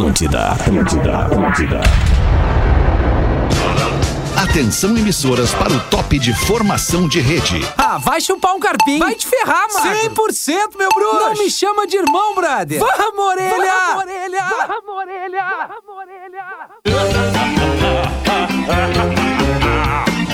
Atlântida, Atlântida, Atlântida. Atenção emissoras para o top de formação de rede. Ah, vai chupar um carpinho. Vai te ferrar, mano. 100% meu bruxo. Não me chama de irmão, brother. Vamos, orelha. Vamos, orelha. Vamos, orelha. Vamos, orelha.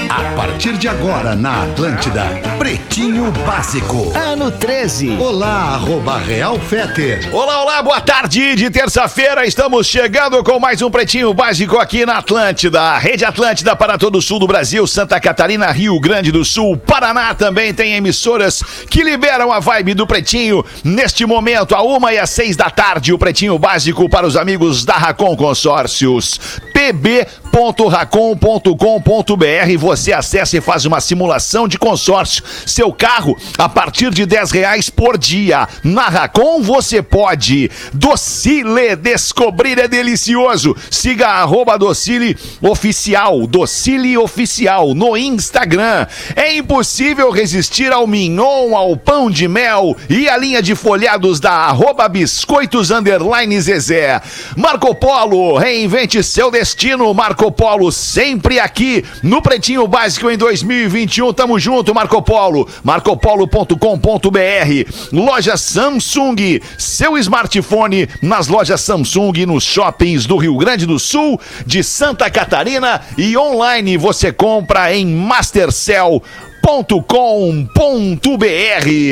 A partir de agora na Atlântida, Pretinho Básico. Ano 13. Olá, arroba Real Feter. Olá, olá, boa tarde de terça-feira. Estamos chegando com mais um Pretinho Básico aqui na Atlântida. A Rede Atlântida para todo o sul do Brasil, Santa Catarina, Rio Grande do Sul, Paraná também tem emissoras que liberam a vibe do Pretinho. Neste momento, a uma e às seis da tarde, o Pretinho Básico para os amigos da Racon Consórcios. pb.racon.com.br Você acessa e faz uma simulação de consórcio. Seu carro a partir de 10 reais por dia. Na Racon você pode. Docile, descobrir é delicioso. Siga arroba Docile Oficial, Docile Oficial no Instagram. É impossível resistir ao mignon, ao pão de mel e a linha de folhados da arroba Biscoitos Underline Zezé. Marco Polo, reinvente seu destino. Marco Polo sempre aqui no Pretinho Básico em 2021. Tamo junto, Marco Polo. marcopolo.com.br. Loja Samsung, seu smartphone nas lojas Samsung nos shoppings do Rio Grande do Sul, de Santa Catarina e online você compra em Mastercell com.br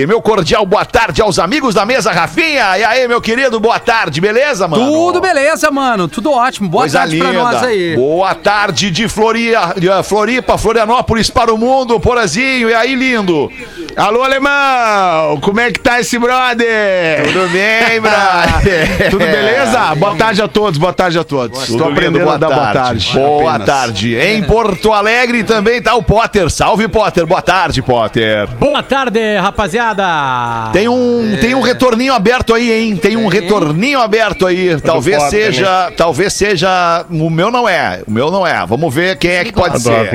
Meu cordial boa tarde aos amigos da mesa, Rafinha. E aí, meu querido, boa tarde, beleza, mano? Tudo beleza, mano. Tudo ótimo. Boa Coisa tarde linda. pra nós aí. Boa tarde de Floria, de Floripa, Florianópolis para o mundo, Porazinho. E aí, lindo? Alô, alemão! Como é que tá esse brother? Tudo bem, brother? Tudo beleza? Boa tarde a todos, boa tarde a todos. Estou aprendendo a dar boa tarde. Boa Apenas. tarde. Em Porto Alegre também tá o Potter. Salve, Potter. Boa tarde, Potter. Boa tarde, rapaziada! Tem um, tem um retorninho aberto aí, hein? Tem um retorninho aberto aí. Talvez seja, talvez seja, o meu não é. O meu não é. Vamos ver quem é que pode ser.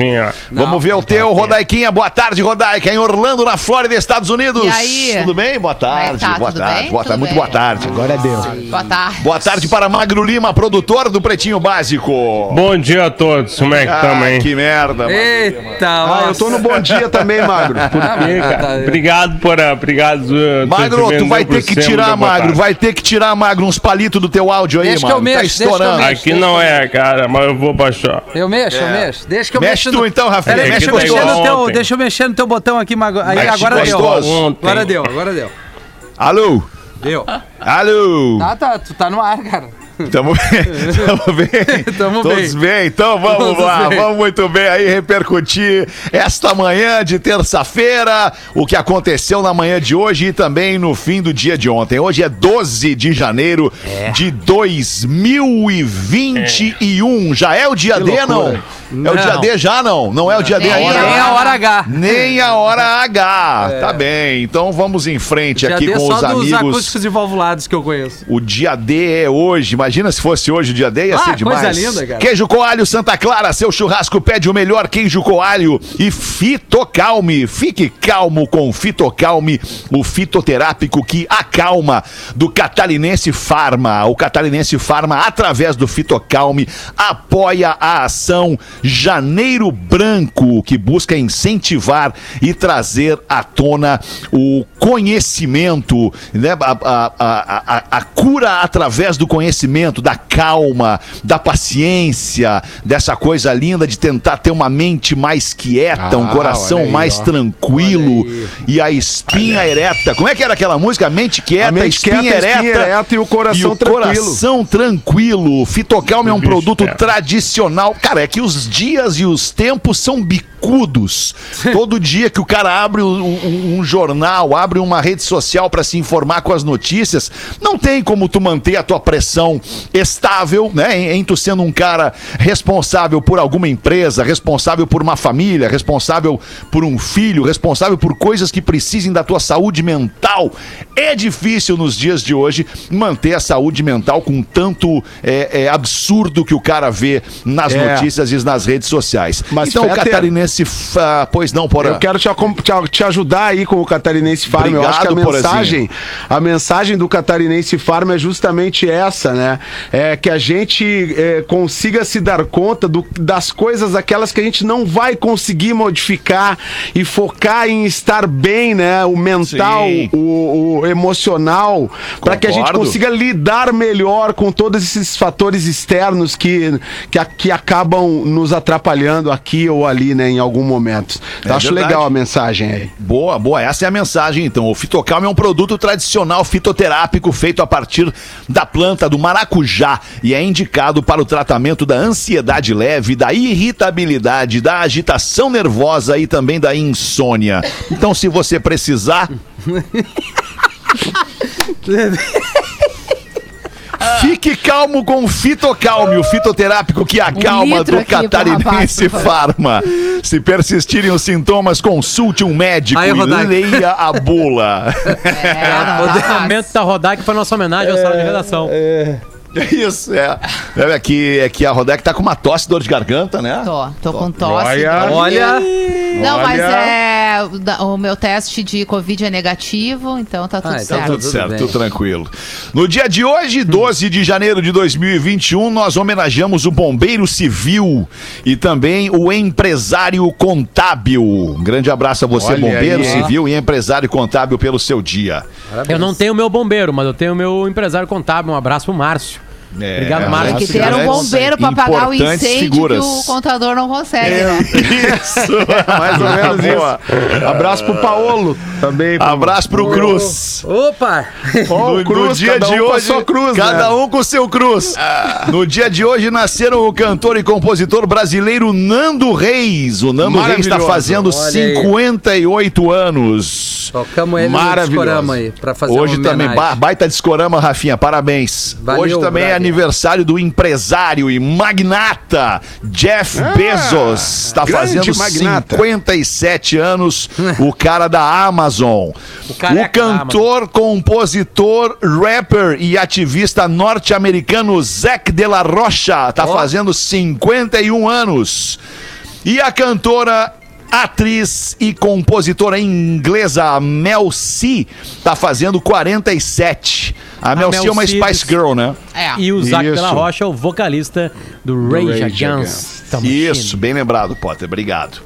Vamos ver o teu, Rodaiquinha. Boa tarde, Rodaica, em Orlando, na Flórida, Estados Unidos. E aí? Tudo bem? Boa é tarde. tá? Boa Tudo tarde. bem? Boa tarde. Tudo Muito bem. boa tarde. Agora é Deus. Boa tarde. Boa tarde para Magro Lima, produtor do Pretinho Básico. Bom dia a todos, como é que estamos, Ah, hein? que merda. mano. Eita, Ah, eu tô no bom dia também, Magro. Por- Ah, E, mas cara, tá- Obrigado por. uh, Obrigado. uh, Magro, tu vai ter que tirar, Magro, vai ter que tirar, Magro, uns palitos do teu áudio aí, Deixa que eu mano. mexo, tá deixa que eu estourando. mexo. Aqui não é, cara, mas eu vou baixar. Eu mexo, eu mexo. Deixa que eu É. Mexe mexo. tu então. Peraí, Mexe deixa, eu mexer tá no teu, deixa eu mexer no teu botão aqui, Mago. Aí, Mexe agora deu. Agora deu, agora deu. Alô? Deu. Alô? Tá, tá, tu tá no ar, cara. Tamo bem? Tamo bem? Tamo Todos bem. bem. Então vamos Todos lá, bem. vamos muito bem aí repercutir esta manhã de terça-feira, o que aconteceu na manhã de hoje e também no fim do dia de ontem. Hoje é 12 de janeiro de 2021. Já é o dia D, não? É o Não. dia D já, não? Não é o dia D ainda? Nem a hora H. Nem a hora H. Tá bem. Então vamos em frente aqui dei com só os dos amigos. acústicos e valvulados que eu conheço. O dia D é hoje. Imagina se fosse hoje o dia D, ia Ah, ser demais. coisa linda, cara. Queijo Coalho Santa Clara, seu churrasco pede o melhor queijo coalho e Fitocalme. Fique calmo com Fitocalme, o fitoterápico que acalma do Catarinense Farma. O Catarinense Farma, através do Fitocalme, apoia a ação Janeiro Branco, que busca incentivar e trazer à tona o conhecimento, né? a, a- a- a- a cura através do conhecimento, da calma, da paciência, dessa coisa linda de tentar ter uma mente mais quieta, um Ah, coração olha aí, mais ó. tranquilo e a espinha ereta. Como é que era aquela música? Mente quieta, A mente espinha, quieta, ereta, espinha ereta e o coração e o tranquilo. coração tranquilo. Fitocalme é um produto é. tradicional. Cara, é que os dias e os tempos são bicudos. Todo dia que o cara abre um, um- jornal, abre uma rede social para se informar com as notícias, não tem como tu manter a tua pressão estável, né? Em, em tu sendo um cara responsável por alguma empresa, responsável por uma família, responsável por um filho, responsável por coisas que precisem da tua saúde mental. É difícil nos dias de hoje manter a saúde mental com tanto é, é, absurdo que o cara vê nas É. notícias e nas nas redes sociais. Mas, então, o catarinense. fa- Pois não, Porã. Eu quero te, te- te ajudar aí com o Catarinense Farm. Eu acho que a Obrigado, Porazinho. mensagem, a mensagem do Catarinense Farm é justamente essa, né? É que a gente é, consiga se dar conta do- das coisas, aquelas que a gente não vai conseguir modificar e focar em estar bem, né? O mental, o, o emocional, para que a gente consiga lidar melhor com todos esses fatores externos que, que, que acabam nos atrapalhando aqui ou ali, né, em algum momento. Então, É acho verdade. legal a mensagem aí. Boa, boa. Essa é a mensagem, então. O Fitocalma é um produto tradicional fitoterápico feito a partir da planta do maracujá e é indicado para o tratamento da ansiedade leve, da irritabilidade, da agitação nervosa e também da insônia. Então, se você precisar. Fique calmo com o Fitocalme, o fitoterápico que acalma litro do Catarinense. Farma. Se persistirem os sintomas, consulte um médico Aí, e Rodak. leia a bula. É, fácil. Momento da Rodak foi nossa homenagem ao sala de redação. Isso, é. É que, é que a Rodek tá com uma tosse, dor de garganta, né? Tô, tô com tosse. Olha. Olha, Não, mas Olha. é. o meu teste de Covid é negativo, então tá tudo Ah, então certo. Tudo Tudo certo, bem. tudo tranquilo. No dia de hoje, 12 de janeiro de 2021, nós homenageamos o bombeiro civil e também o empresário contábil. Um grande abraço a você, Olha bombeiro aí. civil e empresário contábil, pelo seu dia. Eu não tenho meu bombeiro, mas eu tenho meu empresário contábil. Um abraço pro Márcio. É, Obrigado, Márcio. Tem que ter um grandes, bombeiro pra apagar o incêndio figuras. que o contador não consegue, É. né? Isso, Mais ou menos isso. Abraço pro Paolo também. pro- Abraço pro Cruz. opa! No, Cruz, no dia um de com a hoje, sua cruz, cada né? um com seu cruz. No dia de hoje nasceram o cantor e compositor brasileiro Nando Reis. O Nando Reis está fazendo Olha aí. 58 anos. Tocamos ele no Maravilhoso. discorama aí, pra fazer Hoje uma também, ba- baita discorama, Rafinha, parabéns. Valeu, Hoje também é. Aniversário do empresário e magnata Jeff Bezos. Está Ah, fazendo magnata. 57 anos, o cara da Amazon. O, da cantor, compositor, rapper e ativista norte-americano Zac de la Rocha está fazendo 51 anos. E a cantora Atriz e compositora inglesa Mel C tá fazendo 47. A Mel, C é uma Spice Girl, né? É. E o Zac Isso. Della Rocha é o vocalista do Rage Rage Against Machine. Isso, bem lembrado, Potter. Obrigado.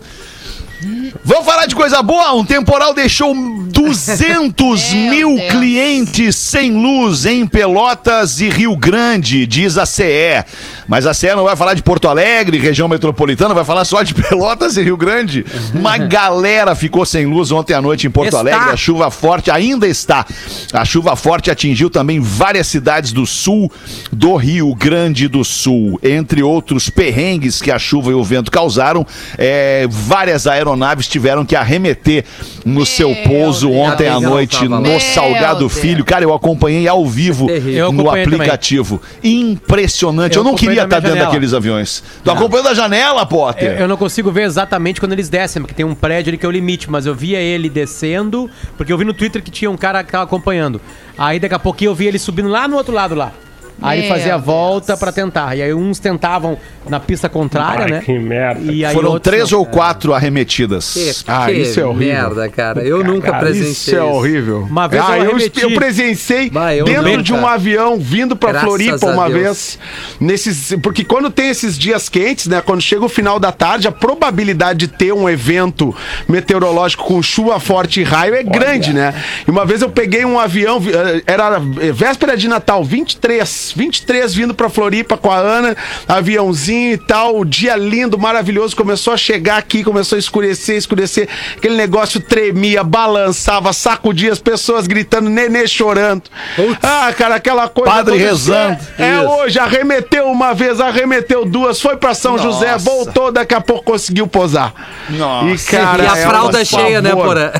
Vamos falar de coisa boa? Um temporal deixou 200 Meu mil Deus. clientes sem luz em Pelotas e Rio Grande, diz a CE. Mas a CE não vai falar de Porto Alegre, região metropolitana, vai falar só de Pelotas e Rio Grande. Uma galera ficou sem luz ontem à noite em Porto Está. Alegre. A chuva forte ainda está. A chuva forte atingiu também várias cidades do sul do Rio Grande do Sul. Entre outros perrengues que a chuva e o vento causaram, é, várias aeronaves tiveram que arremeter no seu pouso Deus. ontem à noite no Meu Salgado Deus. Filho. Cara, eu acompanhei ao vivo Eu no acompanhei também. aplicativo. Impressionante. Eu, Eu não queria estar dentro janela. daqueles aviões. Tu acompanhou da janela, Potter? Eu, eu não consigo ver exatamente quando eles descem, porque tem um prédio ali que é o limite, mas eu via ele descendo, porque eu vi no Twitter que tinha um cara que tava acompanhando. Aí daqui a pouquinho eu vi ele subindo lá no outro lado lá. Aí Meu fazia a volta pra tentar. E aí uns tentavam na pista contrária, Ai, né? que merda. E aí Foram três não. ou quatro arremetidas. Que, Ah, que isso é horrível. merda, cara. Eu nunca Cara, presenciei Isso é horrível. Uma vez ah, eu eu, arremeti. eu presenciei Bah, eu dentro não, de um cara. avião vindo pra Graças Floripa uma Deus. vez. Nesses, porque quando tem esses dias quentes, né? Quando chega o final da tarde, a probabilidade de ter um evento meteorológico com chuva forte e raio é grande, né? E uma vez eu peguei um avião, vi- eh, era véspera de Natal, 23, 23 vindo pra Floripa com a Ana, aviãozinho e tal, o dia lindo, maravilhoso, começou a chegar aqui, começou a escurecer, escurecer, aquele negócio tremia, balançava, sacudia as pessoas gritando, nenê chorando. Ah, cara, aquela coisa. Padre rezando. É, é Isso. hoje, arremeteu uma vez, arremeteu duas, foi pra São Nossa. José, voltou, daqui a pouco conseguiu posar. Nossa. E, cara, e a é fralda um cheia, né, pavor. Porã?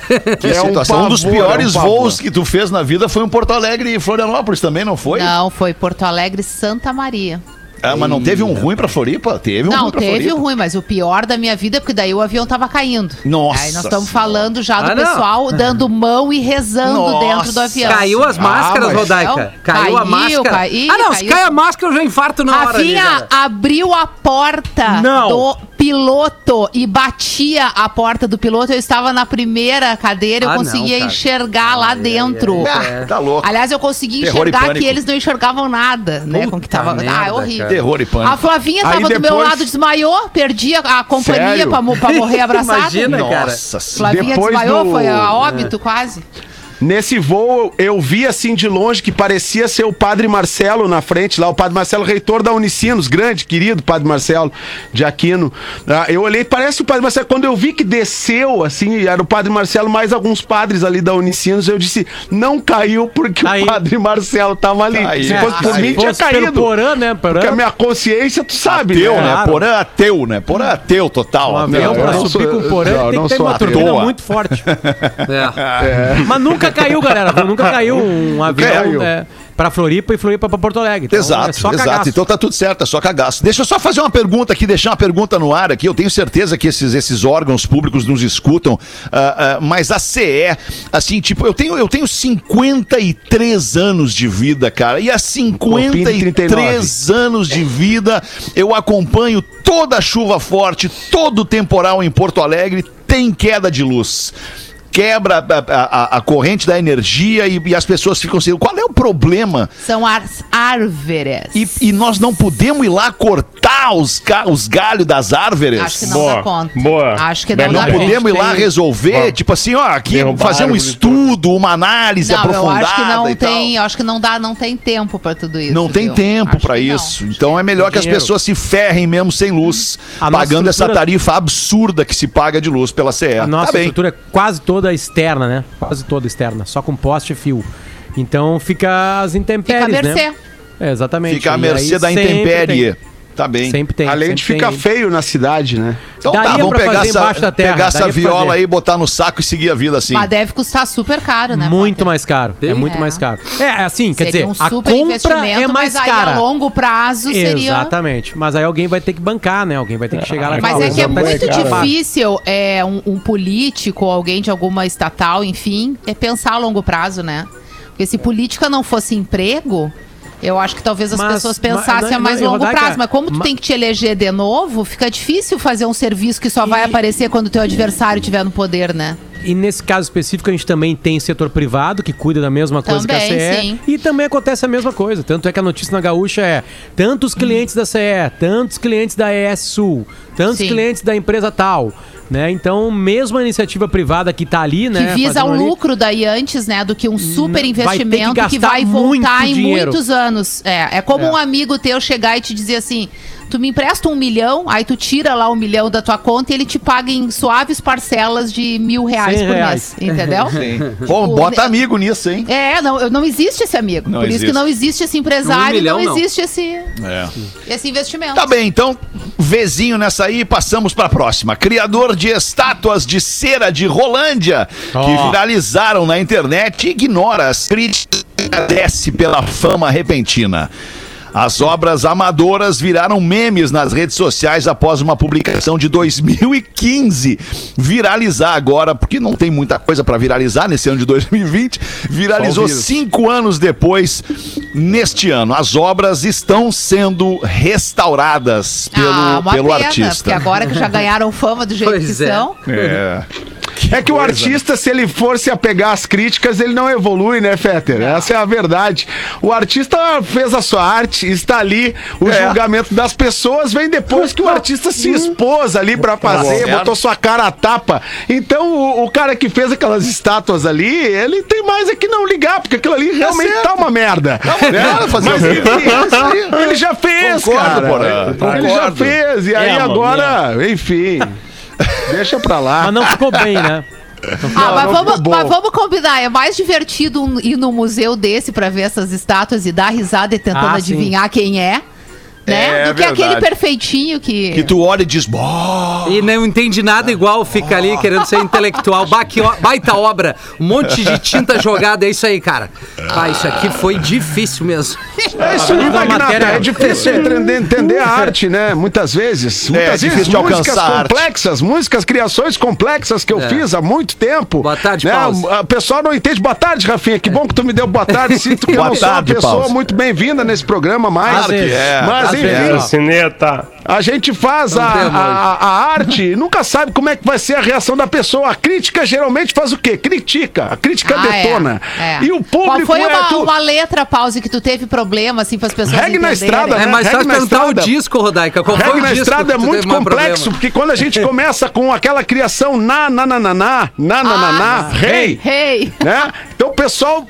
Que É um situação. Um, dos pavor, piores é um pavor. voos que tu fez na vida foi em Porto Alegre e Florianópolis também, não foi? Não, foi Porto Alegre Santa Maria. Ah, mas não teve um ruim pra Floripa? Teve um Não, ruim pra teve Floripa. o ruim, mas o pior da minha vida, é porque daí o avião tava caindo. Nossa Aí nós estamos falando já do Ah, não. pessoal dando mão e rezando Nossa. dentro do avião. Caiu as máscaras, mas- Rodaica. Caiu, Caiu, a máscara. caiu, ah, não, se caiu. cai a máscara, eu já infarto na hora. ali, Rafinha cara. abriu a porta Não. do piloto e batia a porta do piloto. Eu estava na primeira cadeira, eu Ah, não, conseguia cara. enxergar lá dentro. Ah, tá louco. Aliás, eu consegui Terror e enxergar que eles não enxergavam nada, né? Com que Puta tava. merda, ah, é horrível. cara. Terror e pânico. A Flavinha Aí tava do meu depois- lado, desmaiou, perdi a, a companhia pra morrer abraçada. Imagina, cara. Nossa. Flavinha Depois desmaiou, do- foi a óbito quase. Nesse voo, eu vi assim de longe que parecia ser o Padre Marcelo na frente lá, o Padre Marcelo, reitor da Unicinos, grande, querido Padre Marcelo de Aquino. Ah, eu olhei, parece o Padre Marcelo. Quando eu vi que desceu, assim, era o Padre Marcelo, mais alguns padres ali da Unicinos, eu disse, não caiu porque Caiu. o Padre Marcelo tava ali. Caiu. Se fosse por Caiu. mim, tinha Fosse pelo caído. Porã, né? Porã. Porque a minha consciência, tu sabe, Ateu, né? né? Claro. Porã ateu, né? Porã ateu total. Um ateu. avião Não, eu pra subir sou- com o porã não, tem não que ter sou uma ateu. turbina muito forte. É. Mas nunca caiu, galera. Nunca caiu um avião Caiu. é, pra Floripa e Floripa pra Porto Alegre. Então, Exato, é só exato. Então tá tudo certo, é só cagaço. Deixa eu só fazer uma pergunta aqui, deixar uma pergunta no ar aqui. Eu tenho certeza que esses, esses órgãos públicos nos escutam, ah, ah, mas a CE, assim, tipo, eu tenho, eu tenho 53 anos de vida, cara, e há 53 anos de vida eu acompanho toda a chuva forte, todo o temporal em Porto Alegre, tem queda de luz. Quebra a, a- a corrente da energia e, e as pessoas ficam assim. Qual é o problema? São as árvores. E, e nós não podemos ir lá cortar os, os galhos das árvores? Acho que não Boa, dá conta. boa. Acho que não, Não dá Não, podemos ir lá tem- resolver, Ó, tipo assim, ó, aqui derrubar fazer um estudo, uma análise Não, eu aprofundada acho que não tem, eu acho que não dá, não tem tempo pra tudo isso. Não tem viu? tempo pra que não. isso. Então é melhor que as pessoas se ferrem mesmo sem luz, A pagando essa estrutura- tarifa absurda que se paga de luz pela CE. A nossa tá estrutura é quase toda externa, né? Quase toda externa, só com poste e fio. Então fica as Fica intempéries, a mercê. né? É, exatamente. Fica à E mercê da intempérie. tem. Tá bem. Sempre tem. Além de ficar feio na cidade, né? Então Daria tá, vamos pegar essa, terra, pegar essa viola aí, botar no saco e seguir a vida assim. Mas deve custar super caro, né? Muito Potter? mais caro. É Sim. muito É. mais caro. É, assim, quer Seria dizer, um a super compra investimento, é mais mas aí cara. a longo prazo seria... Exatamente. Mas aí alguém vai ter que bancar, né? Alguém vai ter que chegar lá e Mas é que é "Ó, tá muito caro." difícil é, um, um político, alguém de alguma estatal, enfim, é pensar a longo prazo, né? Porque se política não fosse emprego, eu acho que talvez as Mas- pessoas mas- pensassem não- a mais não, longo Rodaica, prazo. Mas como tu ma- tem que te eleger de novo, fica difícil fazer um serviço que só vai E- aparecer quando o teu adversário estiver no poder, né? E nesse caso específico, a gente também tem setor privado que cuida da mesma coisa Também, que a CE. sim. E também acontece a mesma coisa. Tanto é que a notícia na Gaúcha é tantos clientes da CE, tantos clientes da ES Sul, tantos Sim. clientes da empresa tal. Né? Então, mesmo a iniciativa privada que está ali, né? que visa o ali, lucro daí antes, né, do que um super ter que investimento que, gastar vai voltar em dinheiro. muitos anos. É, é como um amigo teu chegar e te dizer assim: tu me empresta um milhão, aí tu tira lá um milhão da tua conta e ele te paga em suaves parcelas de mil reais Cem por reais. mês. Entendeu? Pô, O- bota amigo nisso, hein? É, não, eu- não existe esse amigo. Não Por isso existe. que não existe esse empresário, Um milhão, não, não. existe esse, É. esse investimento. Tá bem, então, Vzinho nessa aí, passamos pra próxima. Criador de estátuas de cera de Rolândia, que Ó. viralizaram na internet, ignora as críticas e agradece pela fama repentina. As obras amadoras viraram memes nas redes sociais após uma publicação de 2015 viralizar agora, porque não tem muita coisa pra viralizar nesse ano de 2020. Viralizou cinco anos depois, neste ano. As obras estão sendo restauradas pelo, ah, uma pelo pena, artista. porque agora que já ganharam fama do jeito Pois que é. são. É. É que o artista, se ele for se apegar às críticas, ele não evolui, né, Fetter? Essa é a verdade. O artista fez a sua arte, está ali. O É. julgamento das pessoas vem depois que o artista se expôs ali pra fazer, bom. botou sua cara a tapa. Então, o, o cara que fez aquelas estátuas ali, ele tem mais é que não ligar, porque aquilo ali realmente certo. tá uma merda. uma merda fazer Mas enfim, É ele já fez, Concordo, cara. Porã, Ele já fez. E aí É, agora, enfim. Deixa pra lá. Mas não ficou bem, né? Ah, mas, não vamos, mas vamos combinar. É mais divertido ir num museu desse pra ver essas estátuas e dar risada e tentando Ah, sim. adivinhar quem é. Né? É Do que verdade. aquele perfeitinho que. Que tu olha e diz. E não entende nada igual, fica ali querendo ser intelectual. Bah, que ó- baita obra, um monte de tinta jogada, é isso aí, cara. Ah, isso aqui foi difícil mesmo. É isso aí, Magnata. matéria. É difícil entender, entender a arte, né? Muitas vezes. Muitas difícil vezes, de músicas complexas, músicas, criações complexas que eu É. fiz há muito tempo. Boa tarde, né? Pause. O pessoal não entende. Boa tarde, Rafinha. Que bom que tu me deu boa tarde. Sinto que eu Boa não sou uma tarde, pessoa Pause. muito bem-vinda nesse programa mais. Às vezes. é, Mas, enfim. Cineta. A gente faz a, a- a arte e nunca sabe como é que vai ser a reação da pessoa. A crítica geralmente faz o quê? Critica. A crítica Ah, é. detona. É. E o público Qual foi é uma, tu- uma letra, pause, que tu teve problema, assim, para as pessoas Regue na estrada, É né? Regue fácil na perguntar estrada. o disco, Rodaica. Qual o na disco estrada é muito complexo, problema? porque quando a gente começa com aquela criação na, na, na, na, na, na, na, na, na, Ah, rei, Rei. né? Então o pessoal,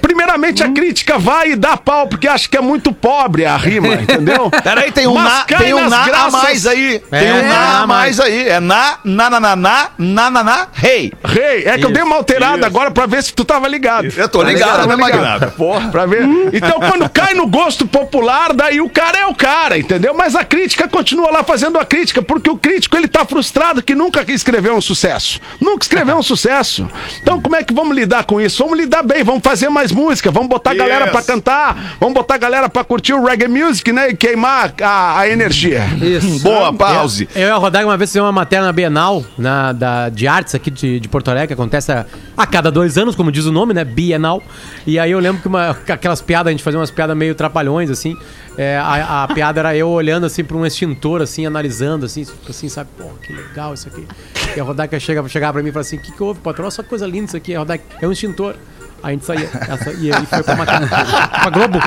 primeiramente a crítica vai e dá pau, porque acha que é muito pobre a rima, entendeu? Peraí, tem um Mas na, cai tem tem um na a mais aí. É, tem um é. na a mais aí. É na, na, na, na, na, na, na, na rei. Hey. Rei, hey, é que isso, eu dei uma alterada isso. agora pra ver se tu tava ligado. Isso. Eu tô ligado, tá ligado, ligado. Tá né, Porra. Pra ver. Hum. Então, quando cai no gosto popular, daí o cara é o cara, entendeu? Mas a crítica continua lá fazendo a crítica, porque o crítico ele tá frustrado que nunca escreveu um sucesso. Nunca escreveu um sucesso. Então, como é que vamos lidar com isso? Vamos lidar bem, vamos fazer mais música, vamos botar a galera yes. pra cantar, vamos botar a galera pra curtir o reggae music, né? E queimar a, a energia isso. Boa, pause. Eu e a Rodaica uma vez fizemos uma matéria na Bienal na, da, de artes aqui de, de Porto Alegre, que acontece a, a cada dois anos, como diz o nome, né? Bienal. E aí eu lembro que uma, aquelas piadas, a gente fazia umas piadas meio trapalhões, assim. É, a, a piada era eu olhando assim pra um extintor, assim, analisando, assim, assim, sabe? Pô, que legal isso aqui. E a Rodaica chega, chegava pra mim e fala assim: o que, que houve, patrão? Olha só que coisa linda isso aqui. A Rodaica, é um extintor. A gente saía, essa, e aí foi pra, matéria, pra Globo.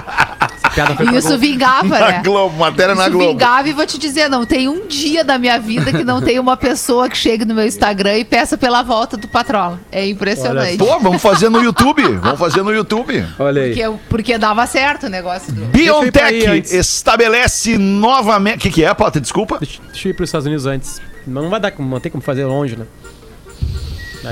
Piada foi E isso Globo. vingava, Na né? Globo, matéria na Isso Globo. vingava e vou te dizer, não tem um dia da minha vida que não tem uma pessoa que chegue no meu Instagram e peça pela volta do patrão. É impressionante. Pô, vamos fazer no YouTube. Vamos fazer no YouTube. Olha aí. Porque, porque dava certo o negócio do... Biontech estabelece novamente. O que, que é, Potter? Desculpa. Deixa, deixa eu ir para os Estados Unidos antes. Não vai dar, não tem como fazer longe, né?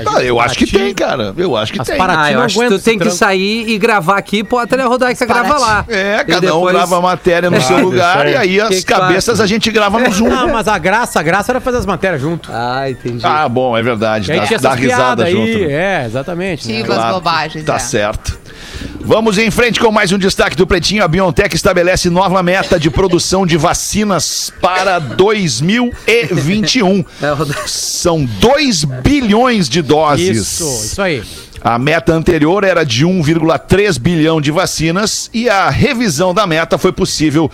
Ah, eu acho que tem, cara. Eu acho que As tem. Paraty Ah, eu não acho que tu tem que sair e gravar aqui, pode a Rodaica grava lá. É, cada um depois- grava a matéria no seu Ah, lugar isso e aí. aí Que as que faz? cabeças a gente grava no Zoom. Ah, mas a graça, a graça era fazer as matérias junto. Ah, entendi. Ah, bom, é verdade. Aí Dá, risada piadas junto. aí. né? É, exatamente. né? As bobagens, Tá é. certo. Vamos em frente com mais um destaque do Pretinho. A BioNTech estabelece nova meta de produção de vacinas para 2021. É. São 2 bilhões de doses. Isso, isso aí. A meta anterior era de 1,3 bilhão de vacinas e a revisão da meta foi possível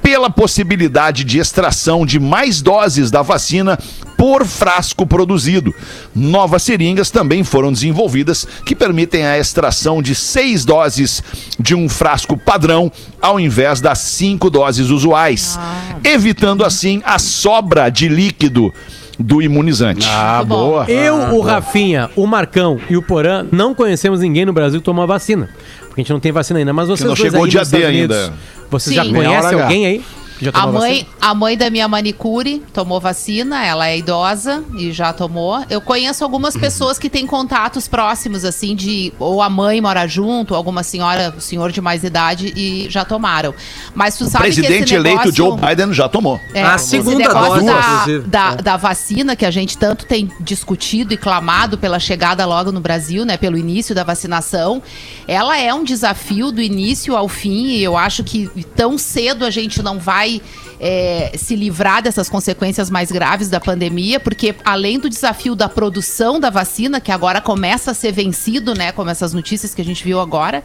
pela possibilidade de extração de mais doses da vacina por frasco produzido. Novas seringas também foram desenvolvidas que permitem a extração de seis doses de um frasco padrão ao invés das cinco doses usuais, evitando assim a sobra de líquido do imunizante. Ah, boa. Eu, o Rafinha, o Marcão e o Porã não conhecemos ninguém no Brasil que tomou a vacina. Porque a gente não tem vacina ainda. Mas vocês não dois chegou aí o dia D Unidos, ainda. Vocês Sim. já conhecem alguém aí? A mãe, vacina? a mãe da minha manicure tomou vacina, ela é idosa e já tomou. Eu conheço algumas pessoas que têm contatos próximos, assim, de ou a mãe mora junto, ou alguma senhora, senhor de mais idade e já tomaram. Mas tu O sabe que presidente eleito. Joe Biden já tomou. É, A esse segunda negócio dose, da, da, É. da vacina que a gente tanto tem discutido e clamado pela chegada logo no Brasil, né? Pelo início da vacinação, ela é um desafio do início ao fim e eu acho que tão cedo a gente não vai é, se livrar dessas consequências mais graves da pandemia, porque além do desafio da produção da vacina, que agora começa a ser vencido, né? Como essas notícias que a gente viu agora.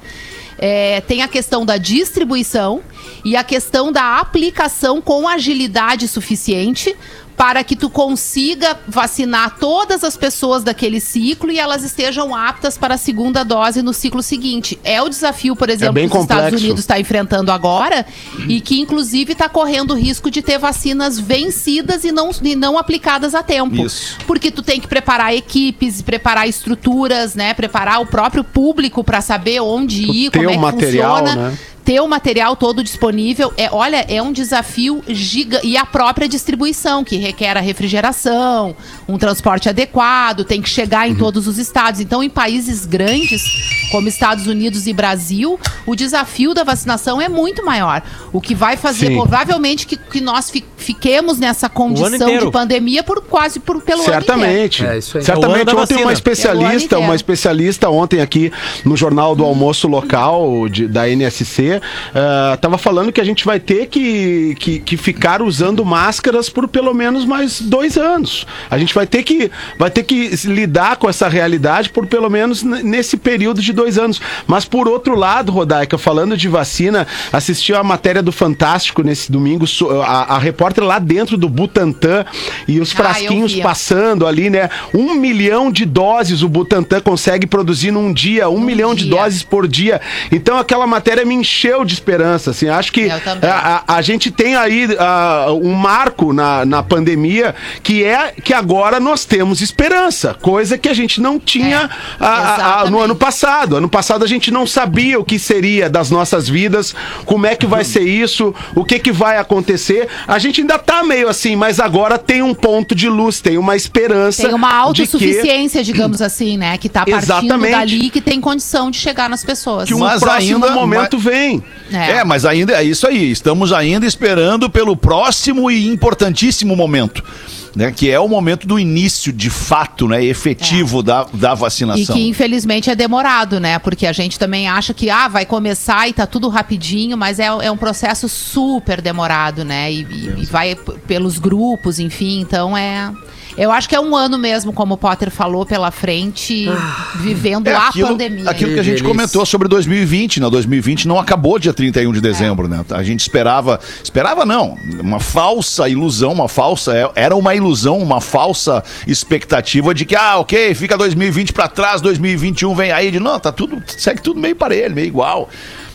É, tem a questão da distribuição e a questão da aplicação com agilidade suficiente para que tu consiga vacinar todas as pessoas daquele ciclo e elas estejam aptas para a segunda dose no ciclo seguinte. É o desafio, por exemplo, bem que os Estados complexo. Unidos está enfrentando agora e que, inclusive, está correndo o risco de ter vacinas vencidas e não, e não aplicadas a tempo. Isso. Porque tu tem que preparar equipes, preparar estruturas, né? Preparar o próprio público para saber onde ir, como é que material, funciona. né? Ter o material todo disponível. É, olha, é um desafio gigante. E a própria distribuição, que requer a refrigeração, um transporte adequado, tem que chegar Uhum. em todos os estados. Então, em países grandes, como Estados Unidos e Brasil, o desafio da vacinação é muito maior. O que vai fazer, Sim. provavelmente, que, que nós fi- fiquemos nessa condição de pandemia por quase por, pelo ano inteiro. Certamente. É, isso aí. É o Certamente. ano da Ontem vacina. uma É especialista, ano uma especialista ontem aqui no Jornal do Almoço Local de- da NSC, TV, ah, tava falando que a gente vai ter que, que, que ficar usando máscaras por pelo menos mais dois anos. A gente vai ter que, vai ter que lidar com essa realidade por pelo menos nesse período de dois anos. Mas por outro lado, Rodaica, falando de vacina, assisti a matéria do Fantástico nesse domingo, a, a repórter lá dentro do Butantan e os Ah, frasquinhos vi. passando ali, né? Um milhão de doses o Butantan consegue produzir num dia, um, milhão de dia. doses por dia. Então aquela matéria me encheu de esperança, assim. Acho que a, a- a gente tem aí um marco na, na pandemia que é que agora nós temos esperança, coisa que a gente não tinha É, ah, no ano passado. Ano passado a gente não sabia o que seria das nossas vidas, como é que vai ser isso, o que que vai acontecer. A gente ainda tá meio assim, mas agora tem um ponto de luz, tem uma esperança. Tem uma de que- autossuficiência, digamos assim, né? Que tá partindo Exatamente. dali que tem condição de chegar nas pessoas. que um Mas próximo ainda- momento vem. É. mas ainda é isso aí. Estamos ainda esperando pelo próximo e importantíssimo momento. Né, que é o momento do início de fato, né, efetivo da, da E vacinação. que infelizmente é demorado, né? Porque a gente também acha que ah, vai começar e tá tudo rapidinho, mas é, é um processo super demorado, né? E, e- e vai pelos grupos, enfim. Então é. Eu acho que é um ano mesmo, como o Potter falou, pela frente, vivendo É a aquilo, pandemia. aquilo que a gente delícia. comentou sobre 2020, né? 2020 não acabou dia 31 de dezembro, né? A gente esperava, esperava não, uma falsa ilusão, uma falsa, é- era uma ilusão, uma falsa expectativa de que, ah, ok, fica 2020 pra trás, 2021 vem aí, de não, tá tudo, segue tudo meio parelho, meio igual.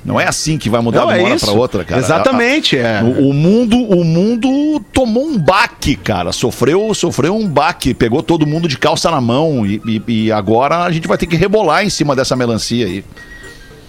Não é assim que vai mudar Não, de é uma hora isso. pra outra, cara. Exatamente, é. O, o mundo, o mundo tomou um baque, cara. Sofreu, sofreu um baque, pegou todo mundo de calça na mão e, e- e agora a gente vai ter que rebolar em cima dessa melancia aí.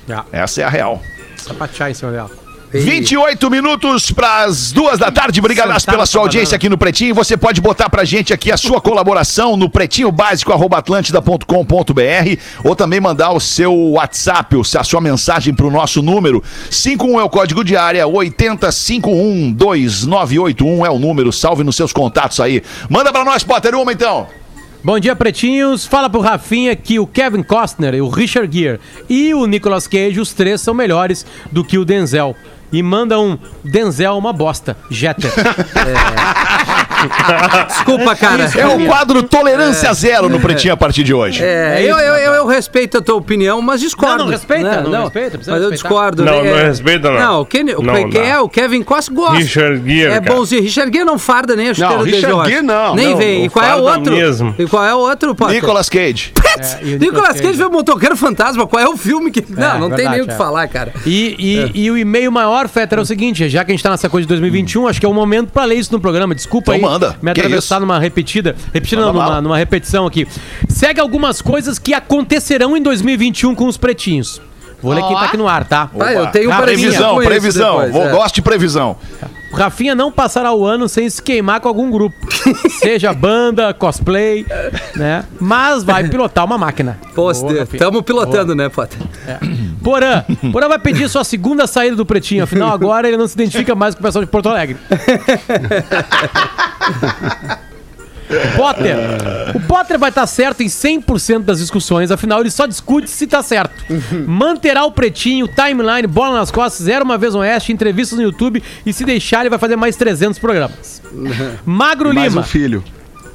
Ah, Essa é a real. sapatear em cima dela. 28 minutos para as duas da tarde. Obrigado pela sua audiência aqui no Pretinho. Você pode botar pra gente aqui a sua colaboração no pretinho básico atlântida.com.br ou também mandar o seu WhatsApp, a sua mensagem pro nosso número. 51 é o código de área, 80512981 é o número. Salve nos seus contatos aí. Manda pra nós, Potter, uma então. Bom dia, pretinhos. Fala pro Rafinha que o Kevin Costner, o Richard Gere e o Nicolas Cage, os três são melhores do que o Denzel. E manda um Denzel é uma bosta. Jeter. Desculpa, cara. É o quadro Tolerância Zero no Pretinho a partir de hoje. É, eu, eu, eu, eu respeito a tua opinião, mas discordo. Não, não respeita, né? não respeita, precisa Mas eu respeitar. discordo. Não, né? não É- respeita, não. Não, quem, o, Não quem é? O Kevin Costa gosta. Richard Gere, É bonzinho. Richard Gere não farda nem a chuteira do Richard Jorge. Gere não, Nem não, vem. não E qual é o outro? mesmo. E qual é o outro? Nicolas Cage. É, Nicolas Cage foi o motoqueiro fantasma. Qual é o filme que. Não, não tem nem o que é. falar, cara. E, e, e o e-mail maior, Fetter, é o seguinte: já que a gente tá nessa coisa de 2021, acho que é o momento pra ler isso no programa. Desculpa aí manda. me atravessar numa repetida. Repetida não, numa, numa repetição aqui. Segue algumas coisas que acontecerão em 2021 com os pretinhos. Vou ler quem tá aqui no ar, tá? Ah, eu tenho Previsão, previsão. depois, Vou, é. Gosto de previsão. Rafinha não passará o ano sem se queimar com algum grupo. Seja banda, cosplay, né? Mas vai pilotar uma máquina. Pô, Boa, estamos pilotando, né, Potter? Porã. Porã vai pedir sua segunda saída do Pretinho. Afinal, agora ele não se identifica mais com o pessoal de Porto Alegre. Potter. O Potter vai estar certo em 100% das discussões, afinal ele só discute se tá certo. Manterá o pretinho, timeline, bola nas costas, era uma vez um oeste, entrevistas no YouTube e se deixar ele vai fazer mais 300 programas. Magro Mais Lima. um filho.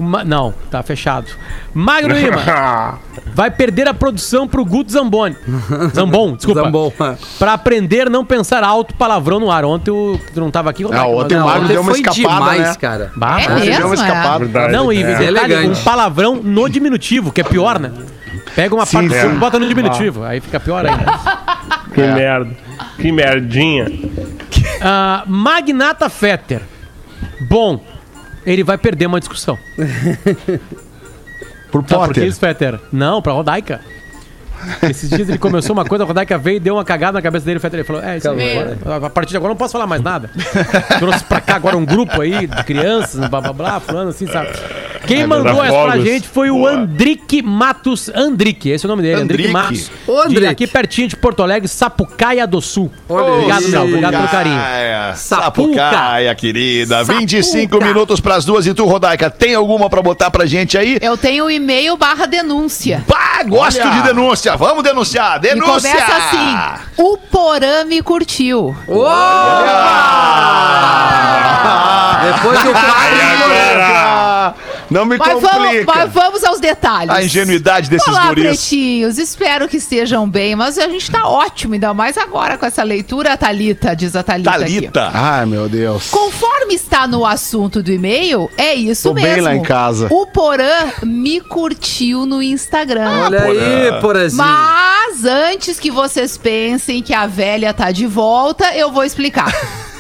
Ma- não, tá fechado. Magro Lima vai perder a produção pro Guto Zamboni. Zambon, desculpa. Zambon, é. Pra aprender não pensar alto palavrão no ar. Ontem o tu não tava aqui. Ah, ontem Não, o Magro deu uma foi escapada, demais, né? cara. Bah, É Ontem deu uma mesmo, é? escapada. Verdade. Não, e É. detalhe, um palavrão no diminutivo, que é pior, né? Pega uma Sim, parte do é. e bota no diminutivo. Aí fica pior ainda. Que merda. Que merdinha. Ah, Magnata Fetter. Bom, ele vai perder uma discussão. Por Sabe por que Potter. isso, Fetter? Não, pra Rodaica. Esses dias ele começou uma coisa, a Rodaica veio e deu uma cagada na cabeça dele. O ele falou: É, isso aí, agora, a partir de agora eu não posso falar mais nada. Trouxe pra cá agora um grupo aí de crianças, blá blá blá, falando assim, sabe? Quem mandou Da essa pra gente foi o Boa. Andrique Matos. Andrique, esse é o nome dele. Andrique, Andrique. Matos. Ô, Andrique. De aqui pertinho de Porto Alegre, Sapucaia do Sul. Olha obrigado. Obrigado pelo carinho. Sapucaia, Sapuca. Sapucaia, querida. Sapuca. 25 minutos pras duas. E tu, Rodaica, tem alguma pra botar pra gente aí? Eu tenho o e-mail barra denúncia. Pá, gosto Olha. de denúncia. Vamos denunciar. E Denúncia. começa assim: o Porã me curtiu. Depois do Ah, Não me Mas vamos, complica. mas vamos aos detalhes. A ingenuidade desses Olá, guris. pretinhos. Espero que estejam bem, mas a gente tá ótimo, ainda mais agora com essa leitura, Thalita, diz a Thalita, aqui. Thalita. Ai, meu Deus. Conforme está no assunto do e-mail, é isso Tô bem mesmo. lá em casa. O Porã me curtiu no Instagram. Olha aí, Porazinho. Mas antes que vocês pensem que a velha tá de volta, eu vou explicar.